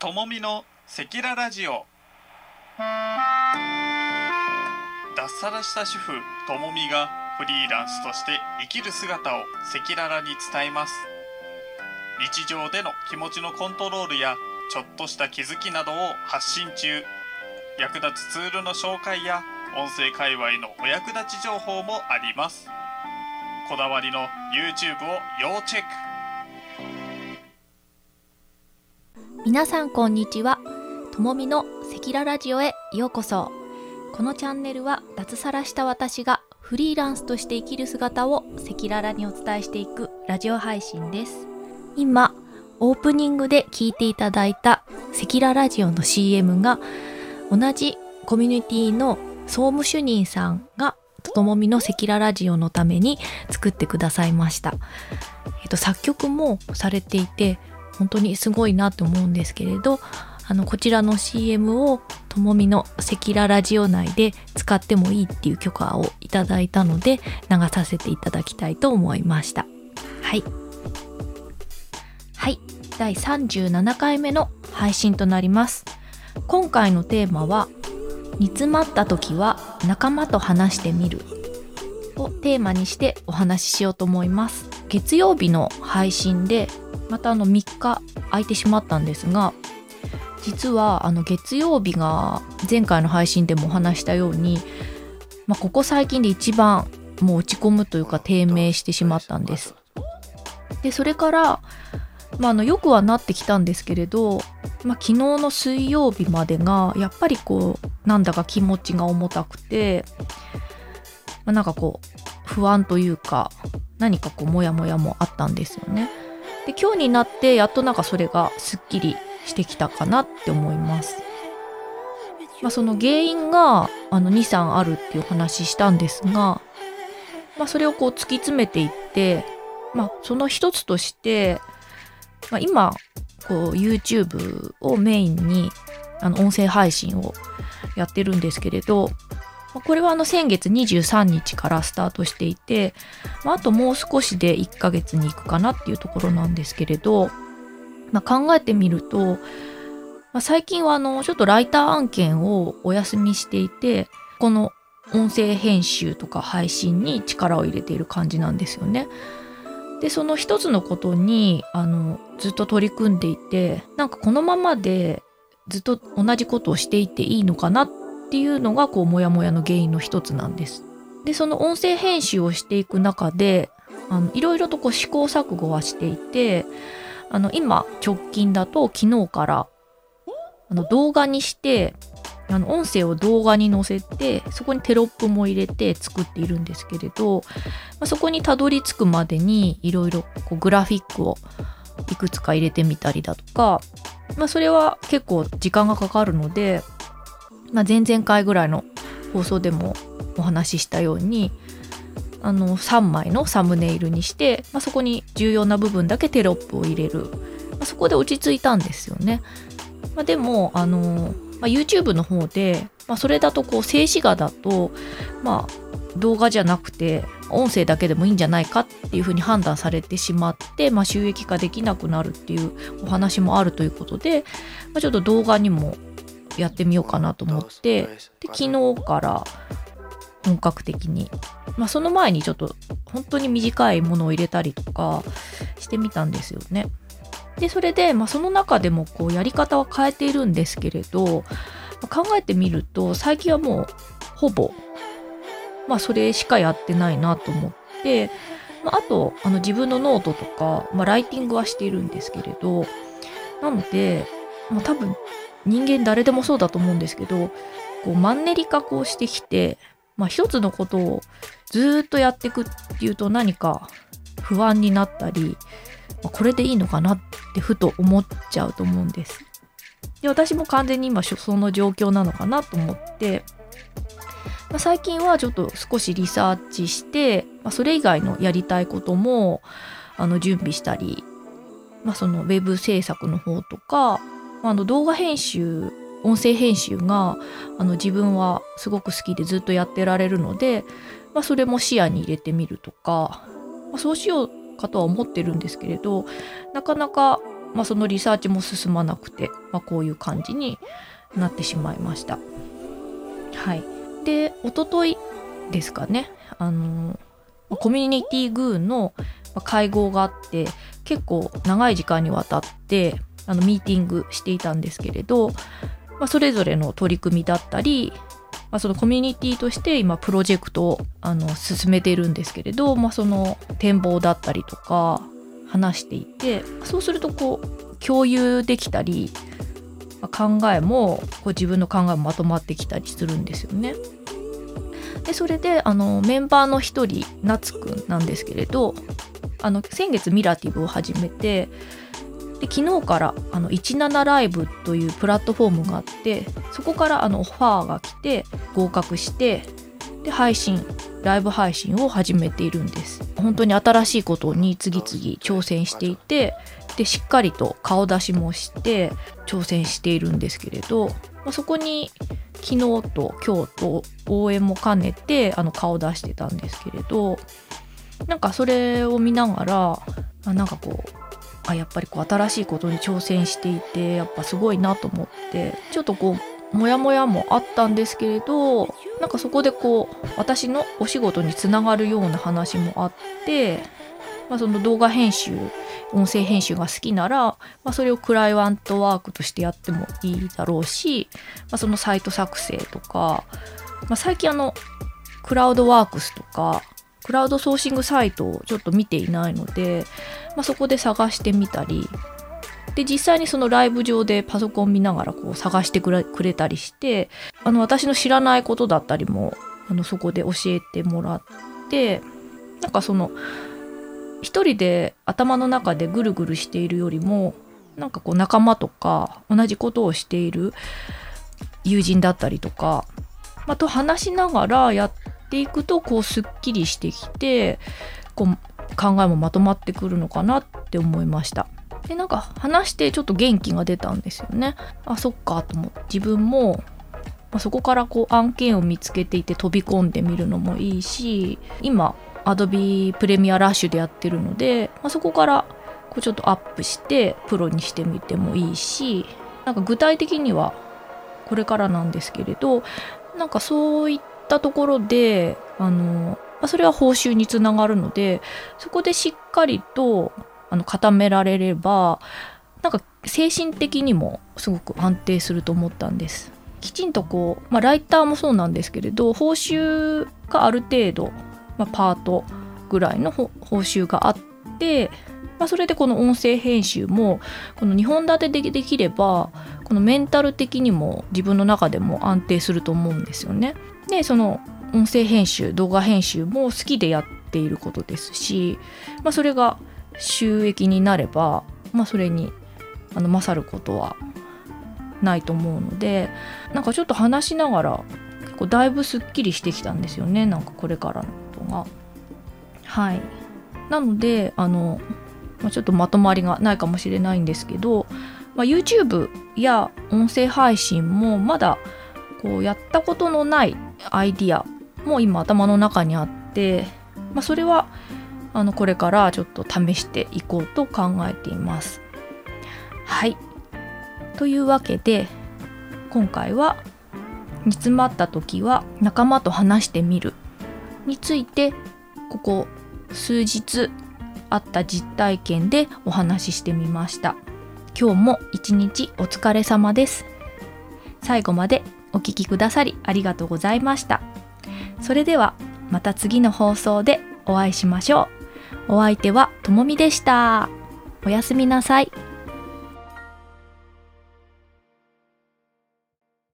ともみのセキララジオ。脱サラした主婦ともみがフリーランスとして生きる姿を赤裸々に伝えます。日常での気持ちのコントロールやちょっとした気づきなどを発信中。役立つツールの紹介や音声界隈のお役立ち情報もあります。こだわりの YouTube を要チェック。皆さんこんにちは。ともみのセキララジオへようこそ。このチャンネルは脱サラした私がフリーランスとして生きる姿を赤裸々にお伝えしていくラジオ配信です。今オープニングで聞いていただいた赤裸々ラジオの CM が同じコミュニティの総務主任さんがともみの赤裸々ラジオのために作ってくださいました。えっと、作曲もされていて本当にすごいなと思うんですけれどあのこちらの CM をともみの赤裸々ラジオ内で使ってもいいっていう許可をいただいたので流させていただきたいと思いました。はい。はい。第37回目の配信となります。今回のテーマは煮詰まった時は仲間と話してみるをテーマにしてお話ししようと思います。月曜日の配信でまたあの3日空いてしまったんですが実はあの月曜日が前回の配信でもお話したように、まあ、ここ最近で一番もう落ち込むというか低迷してしまったんです。でそれからまあ、あのよくはなってきたんですけれど、まあ、昨日の水曜日までがやっぱりこうなんだか気持ちが重たくて、まあ、なんかこう不安というか何かこうモヤモヤもあったんですよね。で今日になってやっとなんかそれがすっきりしてきたかなって思います。まあ、その原因があの23あるっていう話したんですが、まあ、それをこう突き詰めていって、まあ、その一つとしてまあ、今こう YouTube をメインにあの音声配信をやってるんですけれどこれはあの先月23日からスタートしていて、あ、ともう少しで1ヶ月に行くかなっていうところなんですけれど、まあ、考えてみると、まあ、最近はあのちょっとライター案件をお休みしていてこの音声編集とか配信に力を入れている感じなんですよね。でその一つのことにあのずっと取り組んでいてなんかこのままでずっと同じことをしていていいのかなっっていうのがこうモヤモヤの原因の一つなんです。でその音声編集をしていく中でいろいろとこう試行錯誤はしていてあの今直近だと昨日からあの動画にしてあの音声を動画に載せてそこにテロップも入れて作っているんですけれど、まあ、そこにたどり着くまでにいろいろグラフィックをいくつか入れてみたりだとか、まあ、それは結構時間がかかるので、まあ、前々回ぐらいの放送でもお話ししたようにあの3枚のサムネイルにして、まあ、そこに重要な部分だけテロップを入れる、まあ、そこで落ち着いたんですよね。まあ、でもあのまあ、YouTube の方で、まあ、それだとこう静止画だと、まあ、動画じゃなくて音声だけでもいいんじゃないかっていうふうに判断されてしまって、まあ、収益化できなくなるっていうお話もあるということで、まあ、ちょっと動画にもやってみようかなと思ってで昨日から本格的に、まあ、その前にちょっと本当に短いものを入れたりとかしてみたんですよね。でそれで、まあ、その中でもこうやり方は変えているんですけれど、考えてみると最近はもうほぼ、まあ、それしかやってないなと思って、まあ、あとあの自分のノートとか、まあ、ライティングはしているんですけれどなので、まあ、多分人間誰でもそうだと思うんですけどこうマンネリ化こうしてきて、まあ、一つのことをずっとやっていくっていうと何か不安になったりまこれでいいのかなってふと思っちゃうと思うんです。で私も完全に今その状況なのかなと思って、まあ、最近はちょっと少しリサーチして、まあ、それ以外のやりたいこともあの準備したり、まあ、そのウェブ制作の方とか、あ、の動画編集音声編集があの自分はすごく好きでずっとやってられるので、まあ、それも視野に入れてみるとか、まあ、そうしようかとは思ってるんですけれどなかなかまあ、そのリサーチも進まなくて、まあ、こういう感じになってしまいました。はい、で一昨日ですかねあのコミュニティグーの会合があって結構長い時間にわたってあのミーティングしていたんですけれど、まあ、それぞれの取り組みだったり、まあ、そのコミュニティとして今プロジェクトをあの進めているんですけれど、まあ、その展望だったりとか話していてそうするとこう共有できたり考えもこう自分の考えもまとまってきたりするんですよね。でそれであのメンバーの一人夏くんなんですけれどあの先月ミラティブを始めてで昨日からあの17ライブというプラットフォームがあってそこからあのオファーが来て合格してで配信ライブ配信を始めているんです。本当に新しいことに次々挑戦していてでしっかりと顔出しもして挑戦しているんですけれど、まあ、そこに昨日と今日と応援も兼ねてあの顔出してたんですけれどなんかそれを見ながらなんかこうあやっぱりこう新しいことに挑戦していてやっぱすごいなと思ってちょっとこうモヤモヤもあったんですけれどなんかそこでこう私のお仕事につながるような話もあって、まあ、その動画編集音声編集が好きなら、まあ、それをクライアントワークとしてやってもいいだろうし、まあ、そのサイト作成とか、まあ、最近あのクラウドワークスとかクラウドソーシングサイトをちょっと見ていないので、まあ、そこで探してみたりで実際にそのライブ上でパソコン見ながらこう探してくれくれたりしてあの私の知らないことだったりもあのそこで教えてもらってなんかその一人で頭の中でぐるぐるしているよりもなんかこう仲間とか同じことをしている友人だったりとか、まあ、と話しながらやっていくとこうすっきりしてきてこう考えもまとまってくるのかなって思いました。でなんか話してちょっと元気が出たんですよね。あそっかと思って自分も、まあ、そこからこう案件を見つけていて飛び込んでみるのもいいし今 Adobe プレミアラッシュでやってるので、まあ、そこからこうちょっとアップしてプロにしてみてもいいしなんか具体的にはこれからなんですけれどなんかそういったところであの、ま、それは報酬につながるのでそこでしっかりとあの固められればなんか精神的にもすごく安定すると思ったんです。きちんとこう、まあ、ライターもそうなんですけれど報酬がある程度まあ、パートぐらいの報酬があって、まあ、それでこの音声編集もこの2本立てでできればこのメンタル的にも自分の中でも安定すると思うんですよね。でその音声編集動画編集も好きでやっていることですし、まあ、それが収益になれば、まあ、それにあの勝ることはないと思うのでなんかちょっと話しながら結構だいぶすっきりしてきたんですよねなんかこれからのことがはいなのであの、まあ、ちょっとまとまりがないかもしれないんですけど、まあ、YouTube や音声配信もまだこうやったことのないアイディアも今頭の中にあって、まあ、それはあのこれからちょっと試していこうと考えています。はいというわけで今回は煮詰まった時は仲間と話してみるについてここ数日あった実体験でお話ししてみました。今日も一日お疲れ様です。最後までお聴きくださりありがとうございました。それではまた次の放送でお会いしましょう。お相手はともみでした。おやすみなさい。